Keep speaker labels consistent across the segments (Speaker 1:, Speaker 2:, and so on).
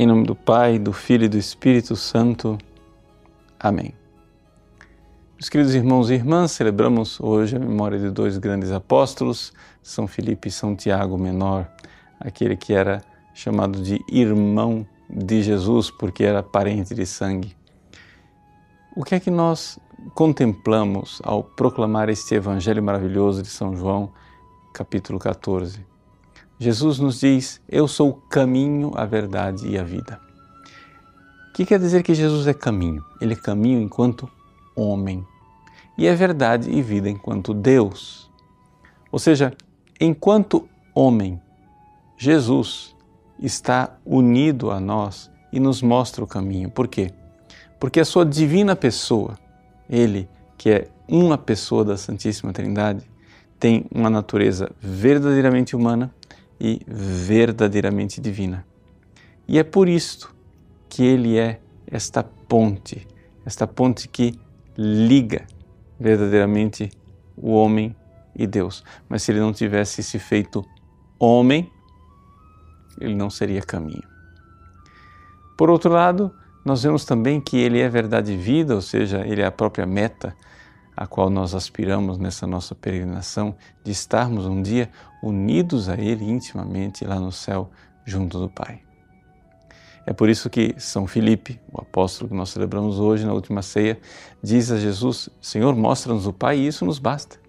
Speaker 1: Em nome do Pai, do Filho e do Espírito Santo. Amém. Meus queridos irmãos e irmãs, celebramos hoje a memória de dois grandes apóstolos, São Filipe e São Tiago Menor, aquele que era chamado de irmão de Jesus porque era parente de sangue. O que é que nós contemplamos ao proclamar este evangelho maravilhoso de São João, capítulo 14? Jesus nos diz: Eu sou o caminho, a verdade e a vida. O que quer dizer que Jesus é caminho? Ele é caminho enquanto homem e é verdade e vida enquanto Deus. Ou seja, enquanto homem, Jesus está unido a nós e nos mostra o caminho. Por quê? Porque a sua divina pessoa, ele que é uma pessoa da Santíssima Trindade, tem uma natureza verdadeiramente humana e verdadeiramente divina. E é por isto que ele é esta ponte, esta ponte que liga verdadeiramente o homem e Deus. Mas se ele não tivesse se feito homem, ele não seria caminho. Por outro lado, nós vemos também que ele é verdade e vida, ou seja, ele é a própria meta a qual nós aspiramos nessa nossa peregrinação de estarmos um dia unidos a Ele intimamente lá no céu, junto do Pai. É por isso que São Filipe, o apóstolo que nós celebramos hoje na última ceia, diz a Jesus: Senhor, mostra-nos o Pai e isso nos basta.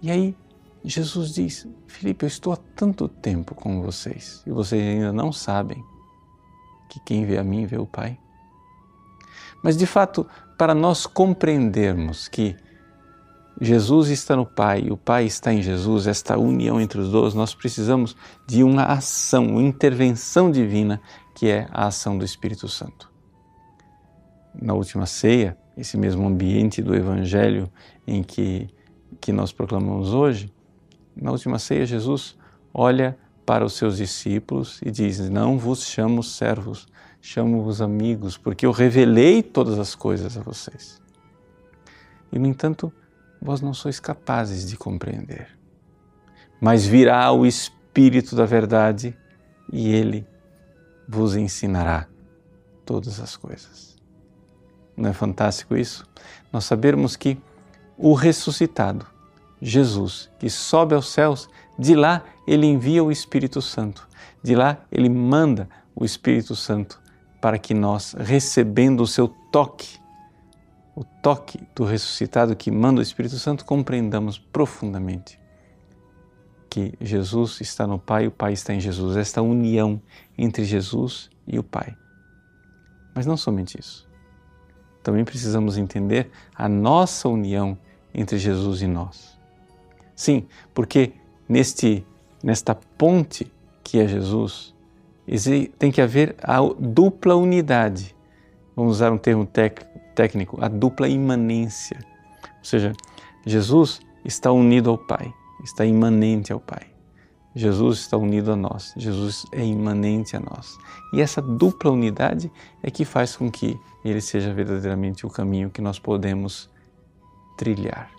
Speaker 1: E aí Jesus diz: Filipe, eu estou há tanto tempo com vocês e vocês ainda não sabem que quem vê a mim vê o Pai. Mas de fato, para nós compreendermos que Jesus está no Pai o Pai está em Jesus, esta união entre os dois, nós precisamos de uma ação, uma intervenção divina, que é a ação do Espírito Santo. Na última ceia, esse mesmo ambiente do Evangelho em que, que nós proclamamos hoje, na última ceia, Jesus olha para os seus discípulos e diz: Não vos chamo servos, chamo-vos amigos, porque eu revelei todas as coisas a vocês. E, no entanto, vós não sois capazes de compreender. Mas virá o Espírito da Verdade e ele vos ensinará todas as coisas. Não é fantástico isso? Nós sabermos que o ressuscitado, Jesus, que sobe aos céus, de lá ele envia o Espírito Santo, de lá ele manda o Espírito Santo para que nós, recebendo o seu toque, o toque do ressuscitado que manda o Espírito Santo, compreendamos profundamente que Jesus está no Pai e o Pai está em Jesus, esta união entre Jesus e o Pai. Mas não somente isso. Também precisamos entender a nossa união entre Jesus e nós. Sim, porque neste nesta ponte que é Jesus, tem que haver a dupla unidade. Vamos usar um termo técnico, a dupla imanência. Ou seja, Jesus está unido ao Pai, está imanente ao Pai. Jesus está unido a nós, Jesus é imanente a nós. E essa dupla unidade é que faz com que ele seja verdadeiramente o caminho que nós podemos trilhar.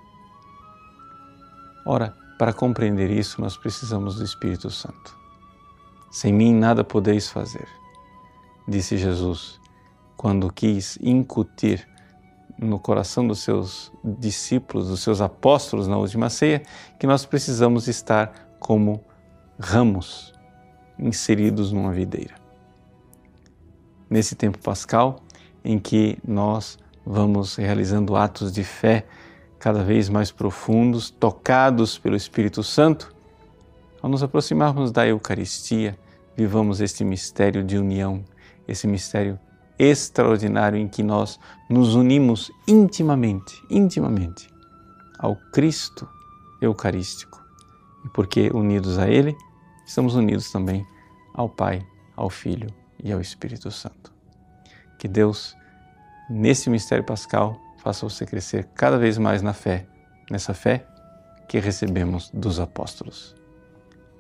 Speaker 1: Ora, para compreender isso, nós precisamos do Espírito Santo. Sem mim nada podeis fazer, disse Jesus, quando quis incutir no coração dos seus discípulos, dos seus apóstolos na última ceia, que nós precisamos estar como ramos inseridos numa videira. Nesse tempo pascal, em que nós vamos realizando atos de fé cada vez mais profundos, tocados pelo Espírito Santo, ao nos aproximarmos da Eucaristia, vivamos este mistério de união, esse mistério extraordinário em que nós nos unimos intimamente, intimamente ao Cristo Eucarístico. E porque unidos a Ele, estamos unidos também ao Pai, ao Filho e ao Espírito Santo. Que Deus, nesse mistério pascal, faça você crescer cada vez mais na fé, nessa fé que recebemos dos apóstolos.